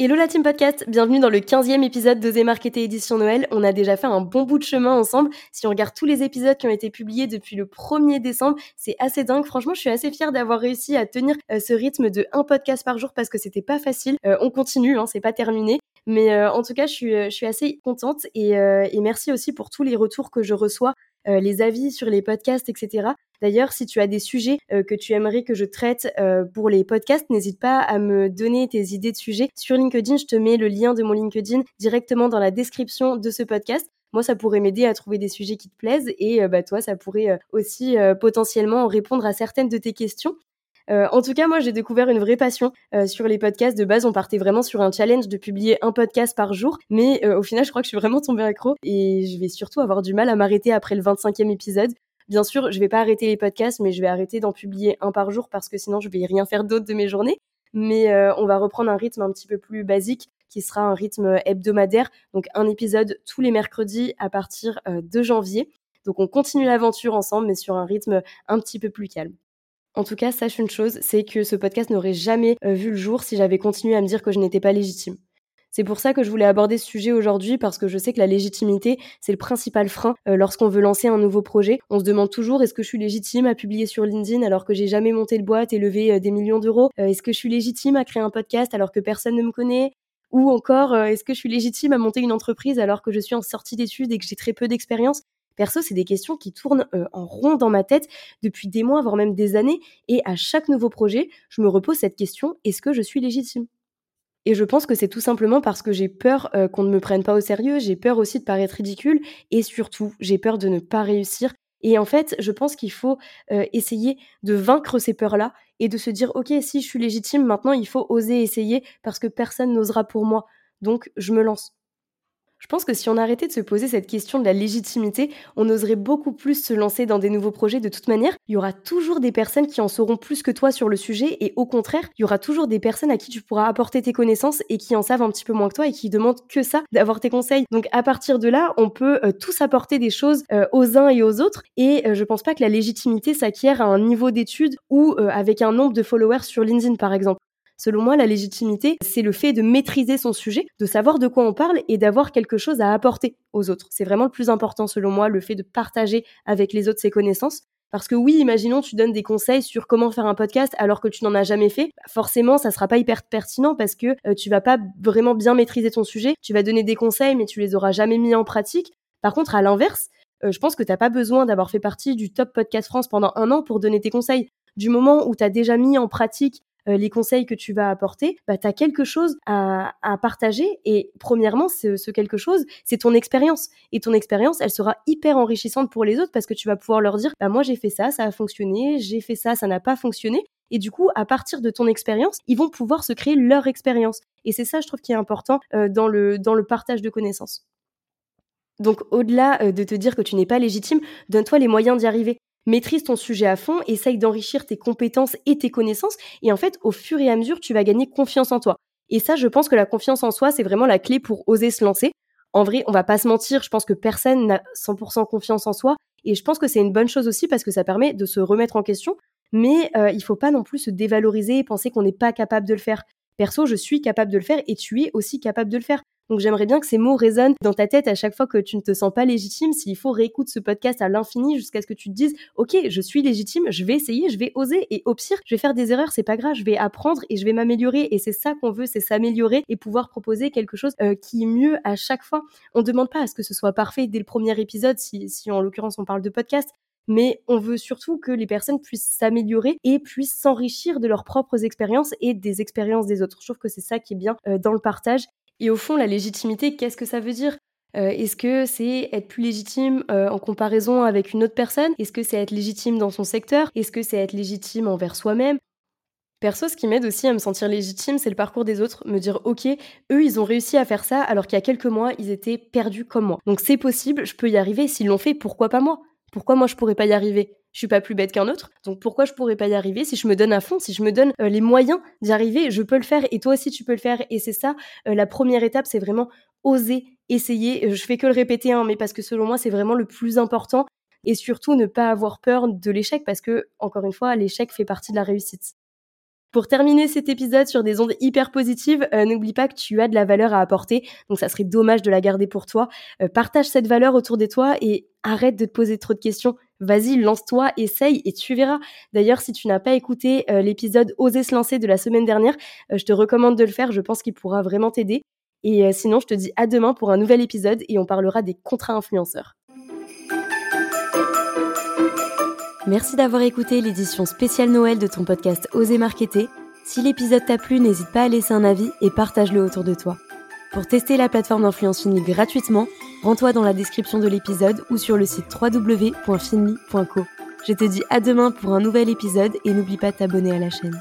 Hello la team podcast, bienvenue dans le 15e épisode de Marketer édition Noël. On a déjà fait un bon bout de chemin ensemble. Si on regarde tous les épisodes qui ont été publiés depuis le 1er décembre, c'est assez dingue. Franchement, je suis assez fière d'avoir réussi à tenir euh, ce rythme de un podcast par jour parce que c'était pas facile. Euh, on continue, hein, c'est pas terminé. Mais euh, en tout cas, je suis, assez contente et, merci aussi pour tous les retours que je reçois les avis sur les podcasts, etc. D'ailleurs, si tu as des sujets euh, que tu aimerais que je traite euh, pour les podcasts, n'hésite pas à me donner tes idées de sujets. Sur LinkedIn, je te mets le lien de mon LinkedIn directement dans la description de ce podcast. Moi, ça pourrait m'aider à trouver des sujets qui te plaisent et bah, toi, ça pourrait aussi potentiellement répondre à certaines de tes questions. Euh, en tout cas, moi, j'ai découvert une vraie passion euh, sur les podcasts. De base, on partait vraiment sur un challenge de publier un podcast par jour, mais euh, au final, je crois que je suis vraiment tombée accro et je vais surtout avoir du mal à m'arrêter après le 25e épisode. Bien sûr, je vais pas arrêter les podcasts, mais je vais arrêter d'en publier un par jour parce que sinon, je vais rien faire d'autre de mes journées. Mais on va reprendre un rythme un petit peu plus basique qui sera un rythme hebdomadaire, donc un épisode tous les mercredis à partir de janvier. Donc on continue l'aventure ensemble, mais sur un rythme un petit peu plus calme. En tout cas, sache une chose, c'est que ce podcast n'aurait jamais euh, vu le jour si j'avais continué à me dire que je n'étais pas légitime. C'est pour ça que je voulais aborder ce sujet aujourd'hui parce que je sais que la légitimité, c'est le principal frein euh, lorsqu'on veut lancer un nouveau projet. On se demande toujours est-ce que je suis légitime à publier sur LinkedIn alors que j'ai jamais monté de boîte et levé euh, des millions d'euros? Est-ce que je suis légitime à créer un podcast alors que personne ne me connaît? Ou encore est-ce que je suis légitime à monter une entreprise alors que je suis en sortie d'études et que j'ai très peu d'expérience? Perso, c'est des questions qui tournent euh, en rond dans ma tête depuis des mois, voire même des années. Et à chaque nouveau projet, je me repose cette question, est-ce que je suis légitime? Et je pense que c'est tout simplement parce que j'ai peur euh, qu'on ne me prenne pas au sérieux, j'ai peur aussi de paraître ridicule et surtout, j'ai peur de ne pas réussir. Et en fait, je pense qu'il faut euh, essayer de vaincre ces peurs-là et de se dire, OK, si je suis légitime, maintenant, il faut oser essayer parce que personne n'osera pour moi. Donc, je me lance. Je pense que si on arrêtait de se poser cette question de la légitimité, on oserait beaucoup plus se lancer dans des nouveaux projets de toute manière. Il y aura toujours des personnes qui en sauront plus que toi sur le sujet et au contraire, il y aura toujours des personnes à qui tu pourras apporter tes connaissances et qui en savent un petit peu moins que toi et qui demandent que ça, d'avoir tes conseils. Donc à partir de là, on peut euh, tous apporter des choses euh, aux uns et aux autres et euh, je pense pas que la légitimité s'acquiert à un niveau d'études ou avec un nombre de followers sur LinkedIn par exemple. Selon moi, la légitimité, c'est le fait de maîtriser son sujet, de savoir de quoi on parle et d'avoir quelque chose à apporter aux autres. C'est vraiment le plus important selon moi, le fait de partager avec les autres ses connaissances. Parce que oui, imaginons tu donnes des conseils sur comment faire un podcast alors que tu n'en as jamais fait, forcément ça sera pas hyper pertinent parce que euh, tu vas pas vraiment bien maîtriser ton sujet, tu vas donner des conseils mais tu les auras jamais mis en pratique. Par contre, à l'inverse, euh, je pense que tu n'as pas besoin d'avoir fait partie du top podcast France pendant un an pour donner tes conseils. Du moment où tu as déjà mis en pratique les conseils que tu vas apporter, bah, tu as quelque chose à, partager. Et premièrement, ce, quelque chose, c'est ton expérience. Et ton expérience, elle sera hyper enrichissante pour les autres parce que tu vas pouvoir leur dire, bah, moi j'ai fait ça, ça a fonctionné, j'ai fait ça, ça n'a pas fonctionné. Et du coup, à partir de ton expérience, ils vont pouvoir se créer leur expérience. Et c'est ça, je trouve, qui est important euh, dans, le, dans le partage de connaissances. Donc, au-delà euh, de te dire que tu n'es pas légitime, donne-toi les moyens d'y arriver maîtrise ton sujet à fond, essaye d'enrichir tes compétences et tes connaissances, et en fait, au fur et à mesure, tu vas gagner confiance en toi. Et ça, je pense que la confiance en soi, c'est vraiment la clé pour oser se lancer. En vrai, on va pas se mentir, je pense que personne n'a 100% confiance en soi, et je pense que c'est une bonne chose aussi parce que ça permet de se remettre en question, mais euh, il faut pas non plus se dévaloriser et penser qu'on n'est pas capable de le faire. Perso, je suis capable de le faire et tu es aussi capable de le faire. Donc j'aimerais bien que ces mots résonnent dans ta tête à chaque fois que tu ne te sens pas légitime. S'il faut réécoute ce podcast à l'infini jusqu'à ce que tu te dises OK, je suis légitime, je vais essayer, je vais oser et au pire, je vais faire des erreurs, c'est pas grave, je vais apprendre et je vais m'améliorer et c'est ça qu'on veut, c'est s'améliorer et pouvoir proposer quelque chose euh, qui est mieux à chaque fois. On ne demande pas à ce que ce soit parfait dès le premier épisode si, si en l'occurrence on parle de podcast, mais on veut surtout que les personnes puissent s'améliorer et puissent s'enrichir de leurs propres expériences et des expériences des autres. Je trouve que c'est ça qui est bien euh, dans le partage et au fond, la légitimité, qu'est-ce que ça veut dire? Euh, Est-ce que c'est être plus légitime euh, en comparaison avec une autre personne? Est-ce que c'est être légitime dans son secteur? Est-ce que c'est être légitime envers soi-même? Perso, ce qui m'aide aussi à me sentir légitime, c'est le parcours des autres, me dire ok, eux ils ont réussi à faire ça alors qu'il y a quelques mois ils étaient perdus comme moi. Donc c'est possible, je peux y arriver, s'ils l'ont fait, pourquoi pas moi? Pourquoi moi je pourrais pas y arriver? Je suis pas plus bête qu'un autre, donc pourquoi je pourrais pas y arriver si je me donne à fond, si je me donne euh, les moyens d'y arriver, je peux le faire et toi aussi tu peux le faire et c'est ça euh, la première étape, c'est vraiment oser essayer. Je fais que le répéter, hein, mais parce que selon moi c'est vraiment le plus important et surtout ne pas avoir peur de l'échec parce que encore une fois l'échec fait partie de la réussite. Pour terminer cet épisode sur des ondes hyper positives, euh, n'oublie pas que tu as de la valeur à apporter, donc ça serait dommage de la garder pour toi. Euh, partage cette valeur autour de toi et arrête de te poser trop de questions. Vas-y, lance-toi, essaye et tu verras. D'ailleurs, si tu n'as pas écouté euh, l'épisode Oser se lancer de la semaine dernière, je te recommande de le faire, je pense qu'il pourra vraiment t'aider. Et sinon, je te dis à demain pour un nouvel épisode et on parlera des contrats influenceurs. Merci d'avoir écouté l'édition spéciale Noël de ton podcast Oser Marketer. Si l'épisode t'a plu, n'hésite pas à laisser un avis et partage-le autour de toi. Pour tester la plateforme d'influence Finly gratuitement, rends-toi dans la description de l'épisode ou sur le site www.finly.co. Je te dis à demain pour un nouvel épisode et n'oublie pas de t'abonner à la chaîne.